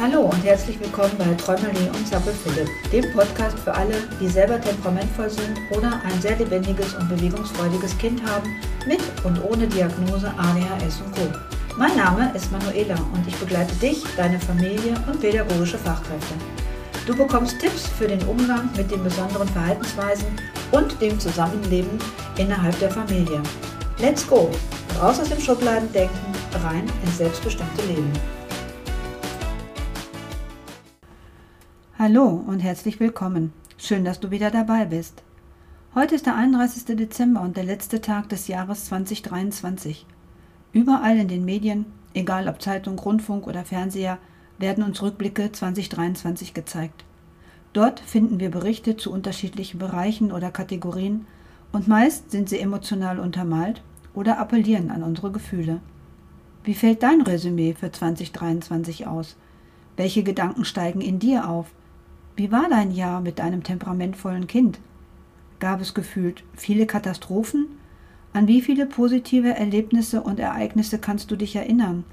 Hallo und herzlich willkommen bei Träumerli und Zappel Philipp, dem Podcast für alle, die selber temperamentvoll sind oder ein sehr lebendiges und bewegungsfreudiges Kind haben, mit und ohne Diagnose ADHS und Co. Mein Name ist Manuela und ich begleite dich, deine Familie und pädagogische Fachkräfte. Du bekommst Tipps für den Umgang mit den besonderen Verhaltensweisen und dem Zusammenleben innerhalb der Familie. Let's go! Raus aus dem Schubladendenken, rein ins selbstbestimmte Leben. Hallo und herzlich willkommen. Schön, dass du wieder dabei bist. Heute ist der 31. Dezember und der letzte Tag des Jahres 2023. Überall in den Medien, egal ob Zeitung, Rundfunk oder Fernseher, werden uns Rückblicke 2023 gezeigt. Dort finden wir Berichte zu unterschiedlichen Bereichen oder Kategorien und meist sind sie emotional untermalt oder appellieren an unsere Gefühle. Wie fällt dein Resümee für 2023 aus? Welche Gedanken steigen in dir auf? Wie war dein Jahr mit deinem temperamentvollen Kind? Gab es gefühlt viele Katastrophen? An wie viele positive Erlebnisse und Ereignisse kannst du dich erinnern?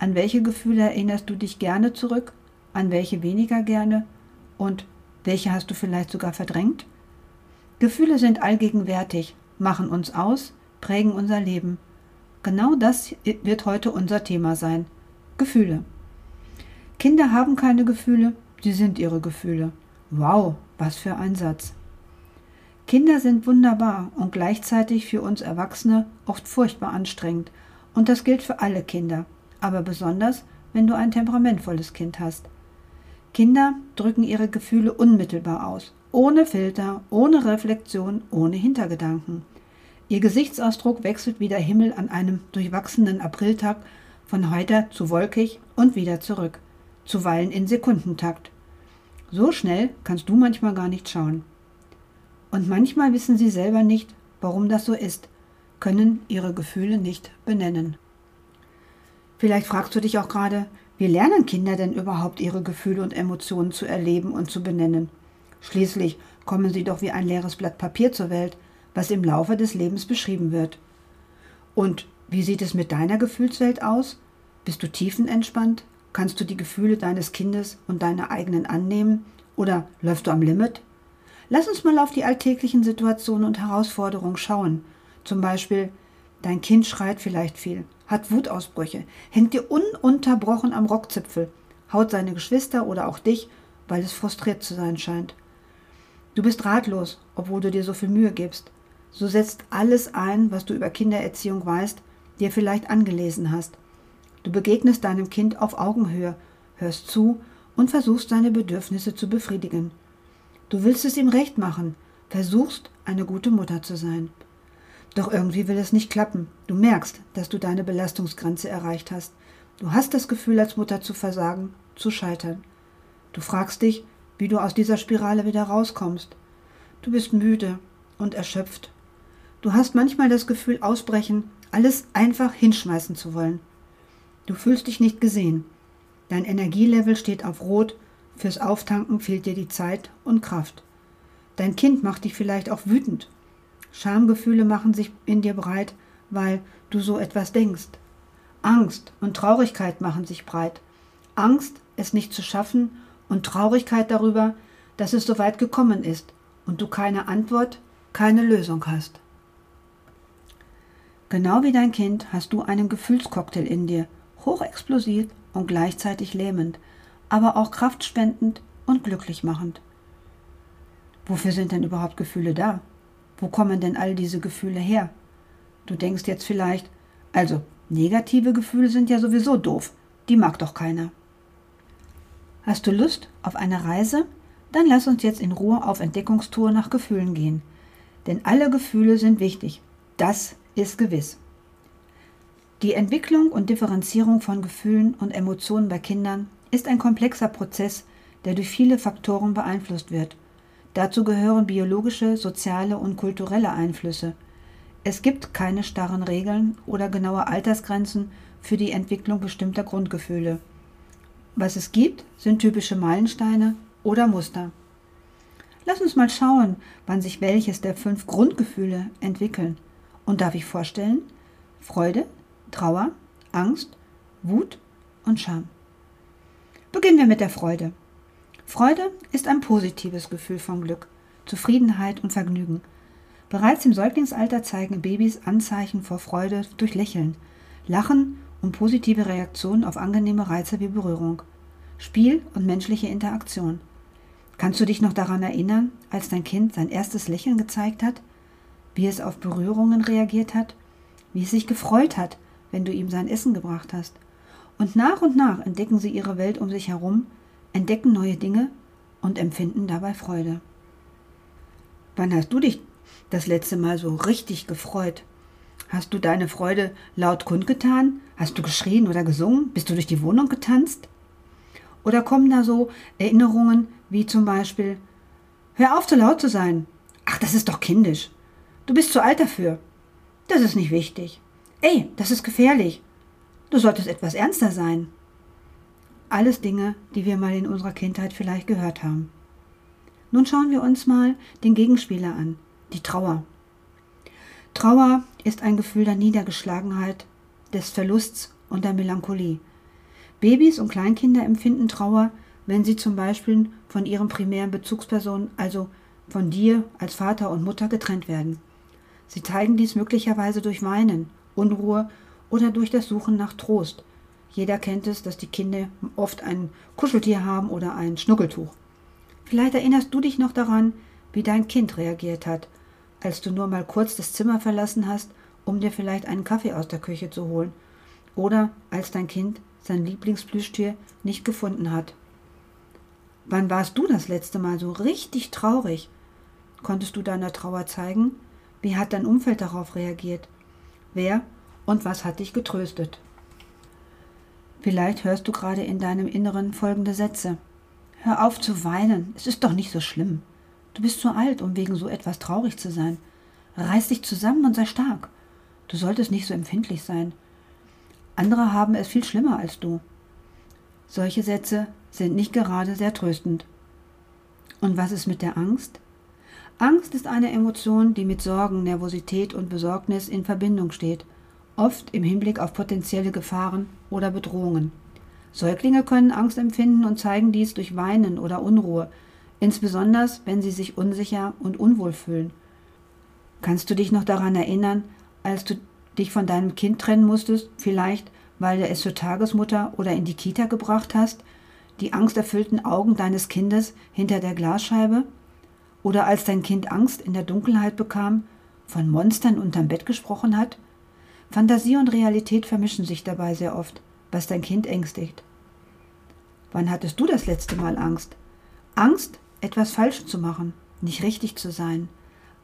An welche Gefühle erinnerst du dich gerne zurück? An welche weniger gerne? Und welche hast du vielleicht sogar verdrängt? Gefühle sind allgegenwärtig, machen uns aus, prägen unser Leben. Genau das wird heute unser Thema sein. Gefühle. Kinder haben keine Gefühle, Sie sind ihre Gefühle. Wow, was für ein Satz. Kinder sind wunderbar und gleichzeitig für uns Erwachsene oft furchtbar anstrengend. Und das gilt für alle Kinder, aber besonders, wenn du ein temperamentvolles Kind hast. Kinder drücken ihre Gefühle unmittelbar aus, ohne Filter, ohne Reflexion, ohne Hintergedanken. Ihr Gesichtsausdruck wechselt wie der Himmel an einem durchwachsenen Apriltag von heute zu wolkig und wieder zurück, zuweilen in Sekundentakt. So schnell kannst du manchmal gar nicht schauen. Und manchmal wissen sie selber nicht, warum das so ist, können ihre Gefühle nicht benennen. Vielleicht fragst du dich auch gerade, wie lernen Kinder denn überhaupt ihre Gefühle und Emotionen zu erleben und zu benennen? Schließlich kommen sie doch wie ein leeres Blatt Papier zur Welt, was im Laufe des Lebens beschrieben wird. Und wie sieht es mit deiner Gefühlswelt aus? Bist du tiefenentspannt? Kannst du die Gefühle deines Kindes und deine eigenen annehmen? Oder läufst du am Limit? Lass uns mal auf die alltäglichen Situationen und Herausforderungen schauen. Zum Beispiel, dein Kind schreit vielleicht viel, hat Wutausbrüche, hängt dir ununterbrochen am Rockzipfel, haut seine Geschwister oder auch dich, weil es frustriert zu sein scheint. Du bist ratlos, obwohl du dir so viel Mühe gibst. So setzt alles ein, was du über Kindererziehung weißt, dir vielleicht angelesen hast. Du begegnest deinem Kind auf Augenhöhe, hörst zu und versuchst seine Bedürfnisse zu befriedigen. Du willst es ihm recht machen, versuchst eine gute Mutter zu sein. Doch irgendwie will es nicht klappen. Du merkst, dass du deine Belastungsgrenze erreicht hast. Du hast das Gefühl, als Mutter zu versagen, zu scheitern. Du fragst dich, wie du aus dieser Spirale wieder rauskommst. Du bist müde und erschöpft. Du hast manchmal das Gefühl, ausbrechen, alles einfach hinschmeißen zu wollen. Du fühlst dich nicht gesehen. Dein Energielevel steht auf Rot, fürs Auftanken fehlt dir die Zeit und Kraft. Dein Kind macht dich vielleicht auch wütend. Schamgefühle machen sich in dir breit, weil du so etwas denkst. Angst und Traurigkeit machen sich breit. Angst, es nicht zu schaffen und Traurigkeit darüber, dass es so weit gekommen ist und du keine Antwort, keine Lösung hast. Genau wie dein Kind hast du einen Gefühlscocktail in dir, hochexplosiv und gleichzeitig lähmend, aber auch kraftspendend und glücklich machend. Wofür sind denn überhaupt Gefühle da? Wo kommen denn all diese Gefühle her? Du denkst jetzt vielleicht, also negative Gefühle sind ja sowieso doof, die mag doch keiner. Hast du Lust auf eine Reise? Dann lass uns jetzt in Ruhe auf Entdeckungstour nach Gefühlen gehen. Denn alle Gefühle sind wichtig. Das ist gewiss. Die Entwicklung und Differenzierung von Gefühlen und Emotionen bei Kindern ist ein komplexer Prozess, der durch viele Faktoren beeinflusst wird. Dazu gehören biologische, soziale und kulturelle Einflüsse. Es gibt keine starren Regeln oder genaue Altersgrenzen für die Entwicklung bestimmter Grundgefühle. Was es gibt, sind typische Meilensteine oder Muster. Lass uns mal schauen, wann sich welches der fünf Grundgefühle entwickeln. Und darf ich vorstellen? Freude, Trauer, Angst, Wut und Scham. Beginnen wir mit der Freude. Freude ist ein positives Gefühl von Glück, Zufriedenheit und Vergnügen. Bereits im Säuglingsalter zeigen Babys Anzeichen vor Freude durch Lächeln, Lachen und positive Reaktionen auf angenehme Reize wie Berührung, Spiel und menschliche Interaktion. Kannst du dich noch daran erinnern, als dein Kind sein erstes Lächeln gezeigt hat, wie es auf Berührungen reagiert hat, wie es sich gefreut hat, wenn du ihm sein Essen gebracht hast? Und nach und nach entdecken sie ihre Welt um sich herum, entdecken neue Dinge und empfinden dabei Freude. Wann hast du dich das letzte Mal so richtig gefreut? Hast du deine Freude laut kundgetan? Hast du geschrien oder gesungen? Bist du durch die Wohnung getanzt? Oder kommen da so Erinnerungen wie zum Beispiel, hör auf, zu laut zu sein. Ach, das ist doch kindisch. Du bist zu alt dafür. Das ist nicht wichtig. Ey, das ist gefährlich. Du solltest etwas ernster sein. Alles Dinge, die wir mal in unserer Kindheit vielleicht gehört haben. Nun schauen wir uns mal den Gegenspieler an, die Trauer. Trauer ist ein Gefühl der Niedergeschlagenheit, des Verlusts und der Melancholie. Babys und Kleinkinder empfinden Trauer, wenn sie zum Beispiel von ihren primären Bezugspersonen, also von dir als Vater und Mutter, getrennt werden. Sie zeigen dies möglicherweise durch Weinen, Unruhe oder durch das Suchen nach Trost. Jeder kennt es, dass die Kinder oft ein Kuscheltier haben oder ein Schnuckeltuch. Vielleicht erinnerst du dich noch daran, wie dein Kind reagiert hat, als du nur mal kurz das Zimmer verlassen hast, um dir vielleicht einen Kaffee aus der Küche zu holen, oder als dein Kind sein Lieblingsplüschtier nicht gefunden hat. Wann warst du das letzte Mal so richtig traurig? Konntest du deiner Trauer zeigen? Wie hat dein Umfeld darauf reagiert? Wer und was hat dich getröstet? Vielleicht hörst du gerade in deinem Inneren folgende Sätze. Hör auf zu weinen, es ist doch nicht so schlimm. Du bist zu alt, um wegen so etwas traurig zu sein. Reiß dich zusammen und sei stark. Du solltest nicht so empfindlich sein. Andere haben es viel schlimmer als du. Solche Sätze sind nicht gerade sehr tröstend. Und was ist mit der Angst? Angst ist eine Emotion, die mit Sorgen, Nervosität und Besorgnis in Verbindung steht, oft im Hinblick auf potenzielle Gefahren oder Bedrohungen. Säuglinge können Angst empfinden und zeigen dies durch Weinen oder Unruhe, insbesondere wenn sie sich unsicher und unwohl fühlen. Kannst du dich noch daran erinnern, als du dich von deinem Kind trennen musstest, vielleicht weil du es zur Tagesmutter oder in die Kita gebracht hast, die angsterfüllten Augen deines Kindes hinter der Glasscheibe? Oder als dein Kind Angst in der Dunkelheit bekam, von Monstern unterm Bett gesprochen hat? Fantasie und Realität vermischen sich dabei sehr oft, was dein Kind ängstigt. Wann hattest du das letzte Mal Angst? Angst, etwas falsch zu machen, nicht richtig zu sein.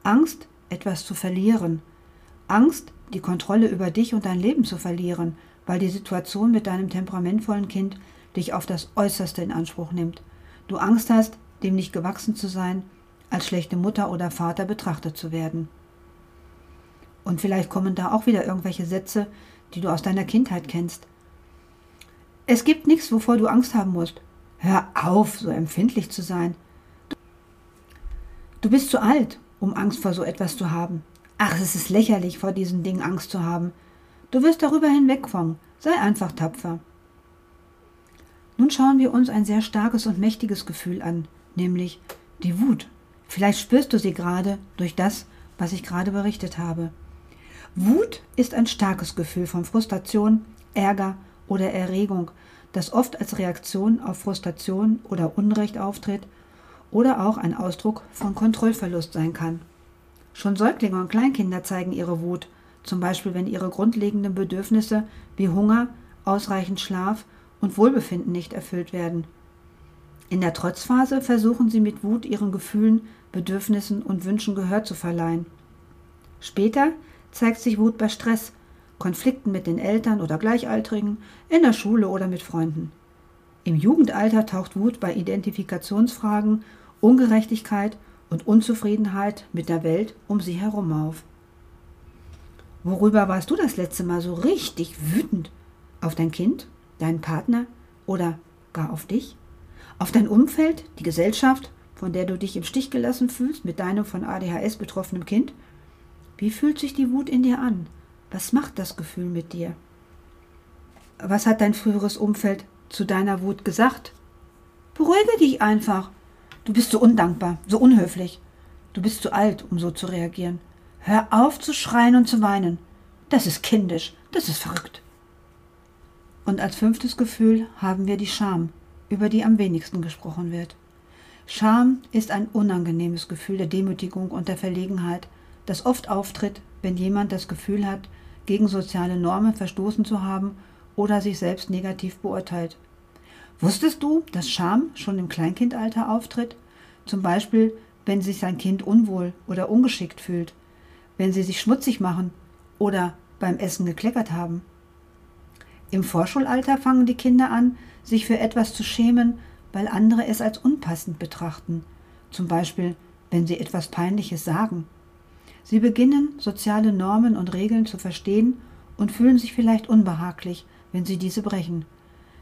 Angst, etwas zu verlieren. Angst, die Kontrolle über dich und dein Leben zu verlieren, weil die Situation mit deinem temperamentvollen Kind dich auf das Äußerste in Anspruch nimmt. Du Angst hast, dem nicht gewachsen zu sein, als schlechte Mutter oder Vater betrachtet zu werden. Und vielleicht kommen da auch wieder irgendwelche Sätze, die du aus deiner Kindheit kennst. Es gibt nichts, wovor du Angst haben musst. Hör auf, so empfindlich zu sein. Du bist zu alt, um Angst vor so etwas zu haben. Ach, es ist lächerlich, vor diesen Dingen Angst zu haben. Du wirst darüber hinwegkommen. Sei einfach tapfer. Nun schauen wir uns ein sehr starkes und mächtiges Gefühl an, nämlich die Wut. Vielleicht spürst du sie gerade durch das, was ich gerade berichtet habe. Wut ist ein starkes Gefühl von Frustration, Ärger oder Erregung, das oft als Reaktion auf Frustration oder Unrecht auftritt oder auch ein Ausdruck von Kontrollverlust sein kann. Schon Säuglinge und Kleinkinder zeigen ihre Wut, zum Beispiel wenn ihre grundlegenden Bedürfnisse wie Hunger, ausreichend Schlaf und Wohlbefinden nicht erfüllt werden. In der Trotzphase versuchen sie mit Wut ihren Gefühlen, Bedürfnissen und Wünschen Gehör zu verleihen. Später zeigt sich Wut bei Stress, Konflikten mit den Eltern oder Gleichaltrigen, in der Schule oder mit Freunden. Im Jugendalter taucht Wut bei Identifikationsfragen, Ungerechtigkeit und Unzufriedenheit mit der Welt um sie herum auf. Worüber warst du das letzte Mal so richtig wütend? Auf dein Kind, deinen Partner oder gar auf dich? Auf dein Umfeld, die Gesellschaft, von der du dich im Stich gelassen fühlst mit deinem von ADHS betroffenen Kind? Wie fühlt sich die Wut in dir an? Was macht das Gefühl mit dir? Was hat dein früheres Umfeld zu deiner Wut gesagt Beruhige dich einfach. Du bist so undankbar, so unhöflich. Du bist zu alt, um so zu reagieren. Hör auf zu schreien und zu weinen. Das ist kindisch, das ist verrückt. Und als fünftes Gefühl haben wir die Scham, über die am wenigsten gesprochen wird. Scham ist ein unangenehmes Gefühl der Demütigung und der Verlegenheit, das oft auftritt, wenn jemand das Gefühl hat, gegen soziale Normen verstoßen zu haben oder sich selbst negativ beurteilt. Wusstest du, dass Scham schon im Kleinkindalter auftritt? Zum Beispiel, wenn sich sein Kind unwohl oder ungeschickt fühlt, wenn sie sich schmutzig machen oder beim Essen gekleckert haben. Im Vorschulalter fangen die Kinder an, sich für etwas zu schämen, weil andere es als unpassend betrachten, zum Beispiel wenn sie etwas Peinliches sagen. Sie beginnen, soziale Normen und Regeln zu verstehen und fühlen sich vielleicht unbehaglich, wenn sie diese brechen.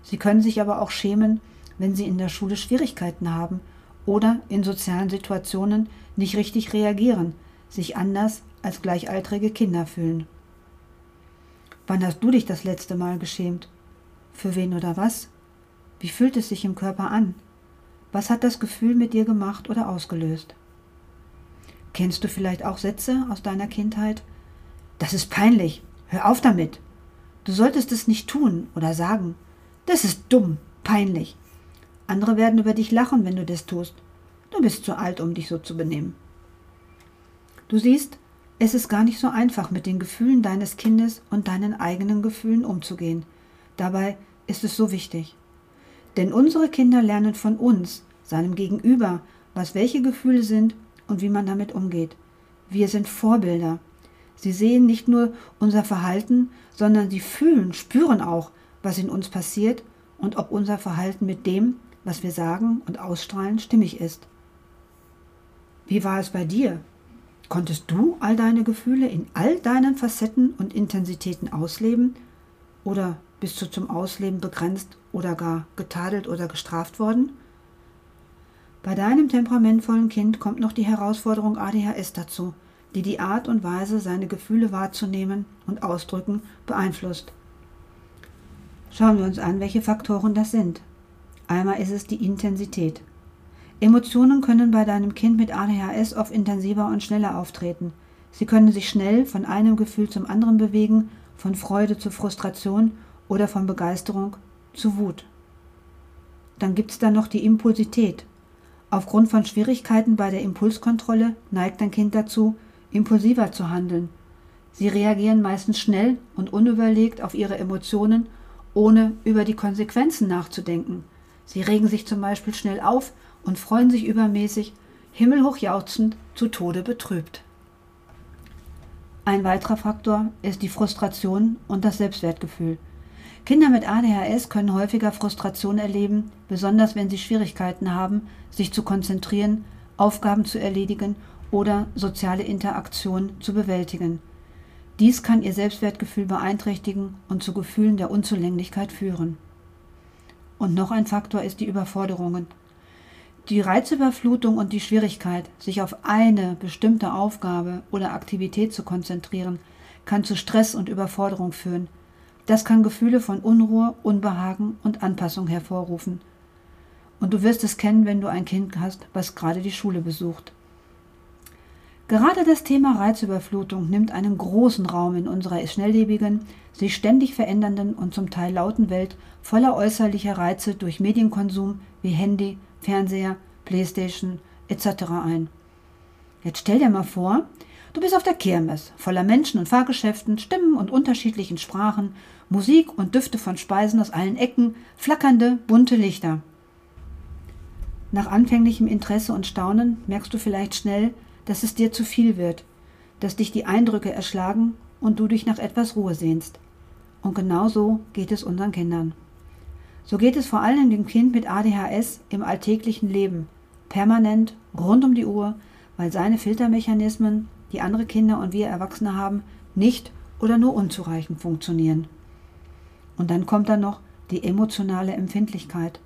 Sie können sich aber auch schämen, wenn sie in der Schule Schwierigkeiten haben oder in sozialen Situationen nicht richtig reagieren, sich anders als gleichaltrige Kinder fühlen. Wann hast du dich das letzte Mal geschämt? Für wen oder was? Wie fühlt es sich im Körper an? Was hat das Gefühl mit dir gemacht oder ausgelöst? Kennst du vielleicht auch Sätze aus deiner Kindheit? Das ist peinlich. Hör auf damit. Du solltest es nicht tun oder sagen. Das ist dumm, peinlich. Andere werden über dich lachen, wenn du das tust. Du bist zu alt, um dich so zu benehmen. Du siehst, es ist gar nicht so einfach, mit den Gefühlen deines Kindes und deinen eigenen Gefühlen umzugehen. Dabei ist es so wichtig. Denn unsere Kinder lernen von uns, seinem Gegenüber, was welche Gefühle sind und wie man damit umgeht. Wir sind Vorbilder. Sie sehen nicht nur unser Verhalten, sondern sie fühlen, spüren auch, was in uns passiert und ob unser Verhalten mit dem, was wir sagen und ausstrahlen, stimmig ist. Wie war es bei dir? Konntest du all deine Gefühle in all deinen Facetten und Intensitäten ausleben? Oder bist du zum Ausleben begrenzt oder gar getadelt oder gestraft worden? Bei deinem temperamentvollen Kind kommt noch die Herausforderung ADHS dazu, die die Art und Weise, seine Gefühle wahrzunehmen und ausdrücken, beeinflusst. Schauen wir uns an, welche Faktoren das sind. Einmal ist es die Intensität. Emotionen können bei deinem Kind mit ADHS oft intensiver und schneller auftreten. Sie können sich schnell von einem Gefühl zum anderen bewegen, von Freude zu Frustration oder von Begeisterung zu Wut. Dann gibt es da noch die Impulsität. Aufgrund von Schwierigkeiten bei der Impulskontrolle neigt dein Kind dazu, impulsiver zu handeln. Sie reagieren meistens schnell und unüberlegt auf ihre Emotionen ohne über die Konsequenzen nachzudenken. Sie regen sich zum Beispiel schnell auf und freuen sich übermäßig, himmelhoch jauchzend, zu Tode betrübt. Ein weiterer Faktor ist die Frustration und das Selbstwertgefühl. Kinder mit ADHS können häufiger Frustration erleben, besonders wenn sie Schwierigkeiten haben, sich zu konzentrieren, Aufgaben zu erledigen oder soziale Interaktion zu bewältigen. Dies kann ihr Selbstwertgefühl beeinträchtigen und zu Gefühlen der Unzulänglichkeit führen. Und noch ein Faktor ist die Überforderungen. Die Reizüberflutung und die Schwierigkeit, sich auf eine bestimmte Aufgabe oder Aktivität zu konzentrieren, kann zu Stress und Überforderung führen. Das kann Gefühle von Unruhe, Unbehagen und Anpassung hervorrufen. Und du wirst es kennen, wenn du ein Kind hast, was gerade die Schule besucht. Gerade das Thema Reizüberflutung nimmt einen großen Raum in unserer schnelllebigen, sich ständig verändernden und zum Teil lauten Welt voller äußerlicher Reize durch Medienkonsum wie Handy, Fernseher, Playstation etc. ein. Jetzt stell dir mal vor, du bist auf der Kirmes, voller Menschen und Fahrgeschäften, Stimmen und unterschiedlichen Sprachen, Musik und Düfte von Speisen aus allen Ecken, flackernde, bunte Lichter. Nach anfänglichem Interesse und Staunen merkst du vielleicht schnell, dass es dir zu viel wird, dass dich die Eindrücke erschlagen und du dich nach etwas Ruhe sehnst. Und genau so geht es unseren Kindern. So geht es vor allem dem Kind mit ADHS im alltäglichen Leben, permanent, rund um die Uhr, weil seine Filtermechanismen, die andere Kinder und wir Erwachsene haben, nicht oder nur unzureichend funktionieren. Und dann kommt da noch die emotionale Empfindlichkeit.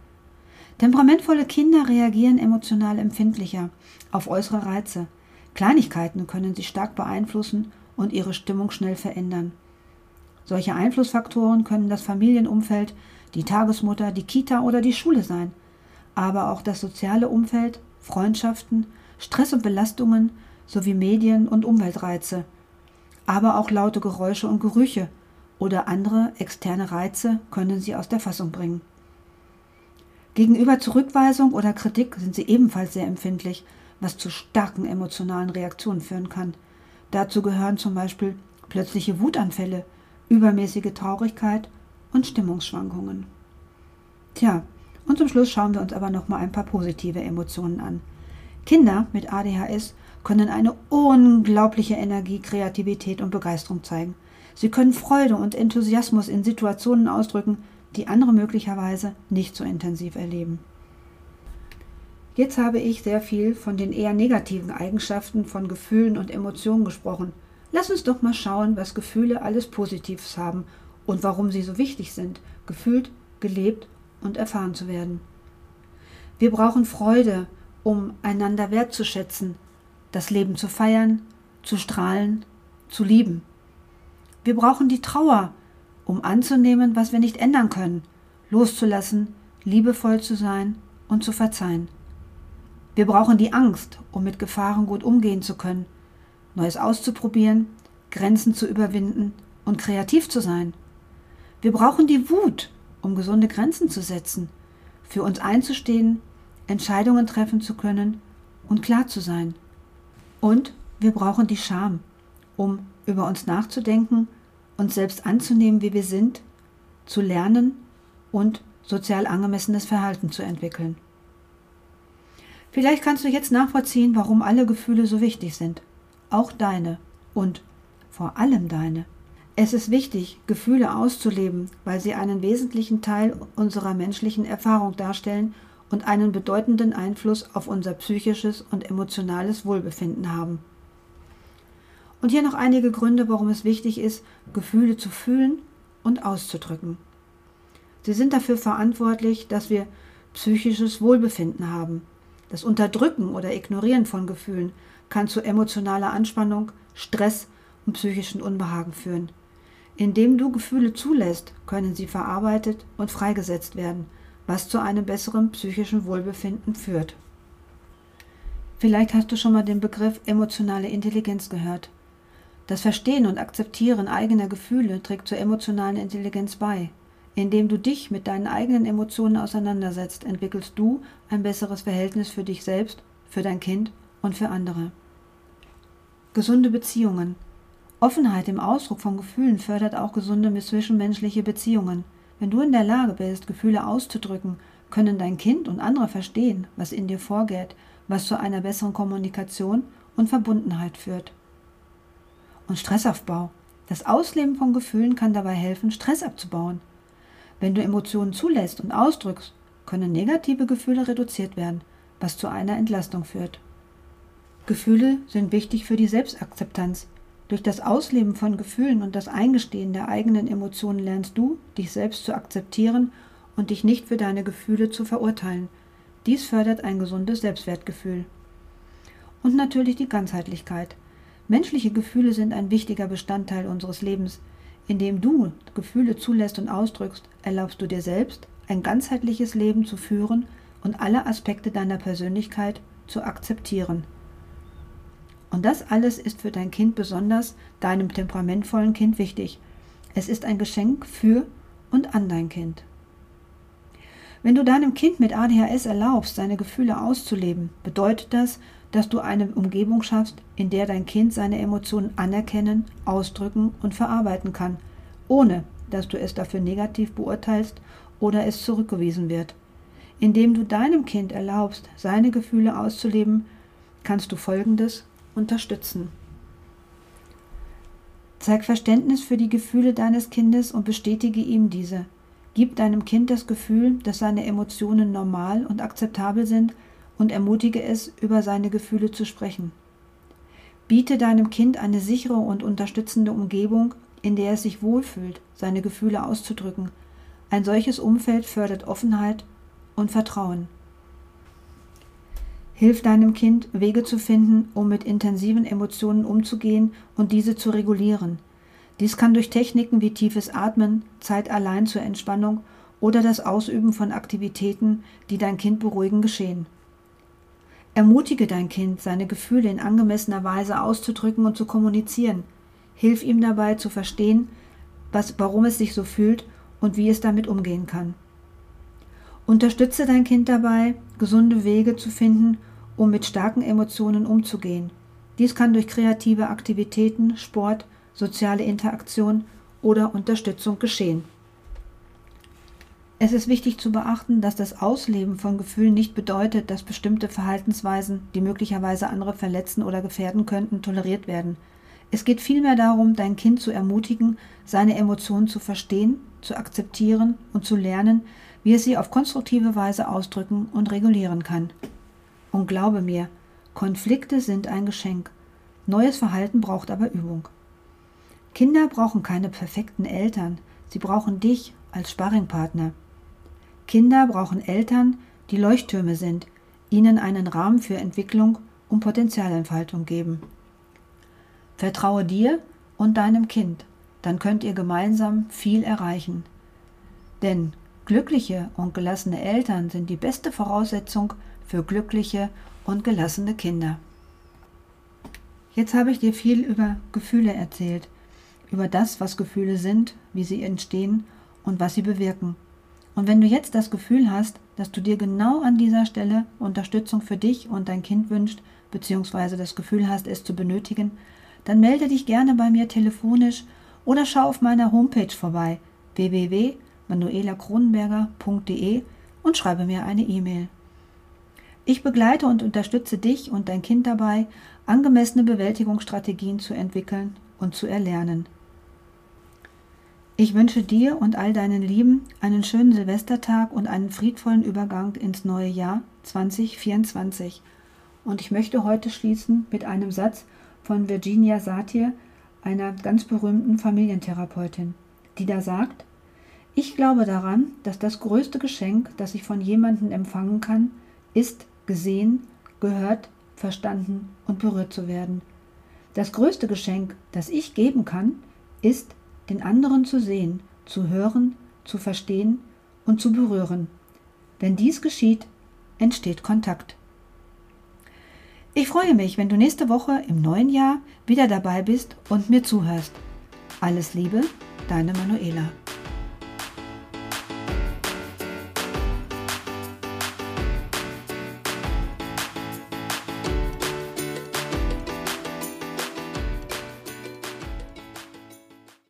Temperamentvolle Kinder reagieren emotional empfindlicher auf äußere Reize, Kleinigkeiten können sie stark beeinflussen und ihre Stimmung schnell verändern. Solche Einflussfaktoren können das Familienumfeld, die Tagesmutter, die Kita oder die Schule sein. aber auch das soziale Umfeld, Freundschaften, Stress und Belastungen sowie Medien und Umweltreize, aber auch laute Geräusche und Gerüche oder andere externe Reize können sie aus der Fassung bringen. Gegenüber Zurückweisung oder Kritik sind sie ebenfalls sehr empfindlich, was zu starken emotionalen Reaktionen führen kann. Dazu gehören zum Beispiel plötzliche Wutanfälle, übermäßige Traurigkeit und Stimmungsschwankungen. Tja, und zum Schluss schauen wir uns aber noch mal ein paar positive Emotionen an. Kinder mit ADHS können eine unglaubliche Energie, Kreativität und Begeisterung zeigen. Sie können Freude und Enthusiasmus in Situationen ausdrücken, die andere möglicherweise nicht so intensiv erleben. Jetzt habe ich sehr viel von den eher negativen Eigenschaften von Gefühlen und Emotionen gesprochen. Lass uns doch mal schauen, was Gefühle alles Positives haben und warum sie so wichtig sind, gefühlt, gelebt und erfahren zu werden. Wir brauchen Freude, um einander wertzuschätzen, das Leben zu feiern, zu strahlen, zu lieben. Wir brauchen die Trauer, um anzunehmen, was wir nicht ändern können, loszulassen, liebevoll zu sein und zu verzeihen. Wir brauchen die Angst, um mit Gefahren gut umgehen zu können, Neues auszuprobieren, Grenzen zu überwinden und kreativ zu sein. Wir brauchen die Wut, um gesunde Grenzen zu setzen, für uns einzustehen, Entscheidungen treffen zu können und klar zu sein. Und wir brauchen die Scham, um über uns nachzudenken, uns selbst anzunehmen, wie wir sind, zu lernen und sozial angemessenes Verhalten zu entwickeln. Vielleicht kannst du jetzt nachvollziehen, warum alle Gefühle so wichtig sind, auch deine und vor allem deine. Es ist wichtig, Gefühle auszuleben, weil sie einen wesentlichen Teil unserer menschlichen Erfahrung darstellen und einen bedeutenden Einfluss auf unser psychisches und emotionales Wohlbefinden haben. Und hier noch einige Gründe, warum es wichtig ist, Gefühle zu fühlen und auszudrücken. Sie sind dafür verantwortlich, dass wir psychisches Wohlbefinden haben. Das Unterdrücken oder Ignorieren von Gefühlen kann zu emotionaler Anspannung, Stress und psychischen Unbehagen führen. Indem du Gefühle zulässt, können sie verarbeitet und freigesetzt werden, was zu einem besseren psychischen Wohlbefinden führt. Vielleicht hast du schon mal den Begriff emotionale Intelligenz gehört. Das Verstehen und Akzeptieren eigener Gefühle trägt zur emotionalen Intelligenz bei. Indem du dich mit deinen eigenen Emotionen auseinandersetzt, entwickelst du ein besseres Verhältnis für dich selbst, für dein Kind und für andere. Gesunde Beziehungen. Offenheit im Ausdruck von Gefühlen fördert auch gesunde zwischenmenschliche Beziehungen. Wenn du in der Lage bist, Gefühle auszudrücken, können dein Kind und andere verstehen, was in dir vorgeht, was zu einer besseren Kommunikation und Verbundenheit führt. Und Stressaufbau. Das Ausleben von Gefühlen kann dabei helfen, Stress abzubauen. Wenn du Emotionen zulässt und ausdrückst, können negative Gefühle reduziert werden, was zu einer Entlastung führt. Gefühle sind wichtig für die Selbstakzeptanz. Durch das Ausleben von Gefühlen und das Eingestehen der eigenen Emotionen lernst du, dich selbst zu akzeptieren und dich nicht für deine Gefühle zu verurteilen. Dies fördert ein gesundes Selbstwertgefühl. Und natürlich die Ganzheitlichkeit. Menschliche Gefühle sind ein wichtiger Bestandteil unseres Lebens. Indem du Gefühle zulässt und ausdrückst, erlaubst du dir selbst, ein ganzheitliches Leben zu führen und alle Aspekte deiner Persönlichkeit zu akzeptieren. Und das alles ist für dein Kind besonders, deinem temperamentvollen Kind wichtig. Es ist ein Geschenk für und an dein Kind. Wenn du deinem Kind mit ADHS erlaubst, seine Gefühle auszuleben, bedeutet das, dass du eine Umgebung schaffst, in der dein Kind seine Emotionen anerkennen, ausdrücken und verarbeiten kann, ohne dass du es dafür negativ beurteilst oder es zurückgewiesen wird. Indem du deinem Kind erlaubst, seine Gefühle auszuleben, kannst du Folgendes unterstützen. Zeig Verständnis für die Gefühle deines Kindes und bestätige ihm diese. Gib deinem Kind das Gefühl, dass seine Emotionen normal und akzeptabel sind und ermutige es, über seine Gefühle zu sprechen. Biete deinem Kind eine sichere und unterstützende Umgebung, in der es sich wohlfühlt, seine Gefühle auszudrücken. Ein solches Umfeld fördert Offenheit und Vertrauen. Hilf deinem Kind, Wege zu finden, um mit intensiven Emotionen umzugehen und diese zu regulieren. Dies kann durch Techniken wie tiefes Atmen, Zeit allein zur Entspannung oder das Ausüben von Aktivitäten, die dein Kind beruhigen, geschehen. Ermutige dein Kind, seine Gefühle in angemessener Weise auszudrücken und zu kommunizieren. Hilf ihm dabei zu verstehen, was, warum es sich so fühlt und wie es damit umgehen kann. Unterstütze dein Kind dabei, gesunde Wege zu finden, um mit starken Emotionen umzugehen. Dies kann durch kreative Aktivitäten, Sport, soziale Interaktion oder Unterstützung geschehen. Es ist wichtig zu beachten, dass das Ausleben von Gefühlen nicht bedeutet, dass bestimmte Verhaltensweisen, die möglicherweise andere verletzen oder gefährden könnten, toleriert werden. Es geht vielmehr darum, dein Kind zu ermutigen, seine Emotionen zu verstehen, zu akzeptieren und zu lernen, wie es sie auf konstruktive Weise ausdrücken und regulieren kann. Und glaube mir, Konflikte sind ein Geschenk. Neues Verhalten braucht aber Übung. Kinder brauchen keine perfekten Eltern, sie brauchen dich als Sparringpartner. Kinder brauchen Eltern, die Leuchttürme sind, ihnen einen Rahmen für Entwicklung und Potenzialentfaltung geben. Vertraue dir und deinem Kind, dann könnt ihr gemeinsam viel erreichen. Denn glückliche und gelassene Eltern sind die beste Voraussetzung für glückliche und gelassene Kinder. Jetzt habe ich dir viel über Gefühle erzählt, über das, was Gefühle sind, wie sie entstehen und was sie bewirken. Und wenn du jetzt das Gefühl hast, dass du dir genau an dieser Stelle Unterstützung für dich und dein Kind wünscht, beziehungsweise das Gefühl hast, es zu benötigen, dann melde dich gerne bei mir telefonisch oder schau auf meiner Homepage vorbei www.manuelakronenberger.de und schreibe mir eine E-Mail. Ich begleite und unterstütze dich und dein Kind dabei, angemessene Bewältigungsstrategien zu entwickeln und zu erlernen. Ich wünsche dir und all deinen Lieben einen schönen Silvestertag und einen friedvollen Übergang ins neue Jahr 2024. Und ich möchte heute schließen mit einem Satz, von Virginia Satir, einer ganz berühmten Familientherapeutin, die da sagt, ich glaube daran, dass das größte Geschenk, das ich von jemandem empfangen kann, ist gesehen, gehört, verstanden und berührt zu werden. Das größte Geschenk, das ich geben kann, ist, den anderen zu sehen, zu hören, zu verstehen und zu berühren. Wenn dies geschieht, entsteht Kontakt. Ich freue mich, wenn du nächste Woche im neuen Jahr wieder dabei bist und mir zuhörst. Alles Liebe, deine Manuela.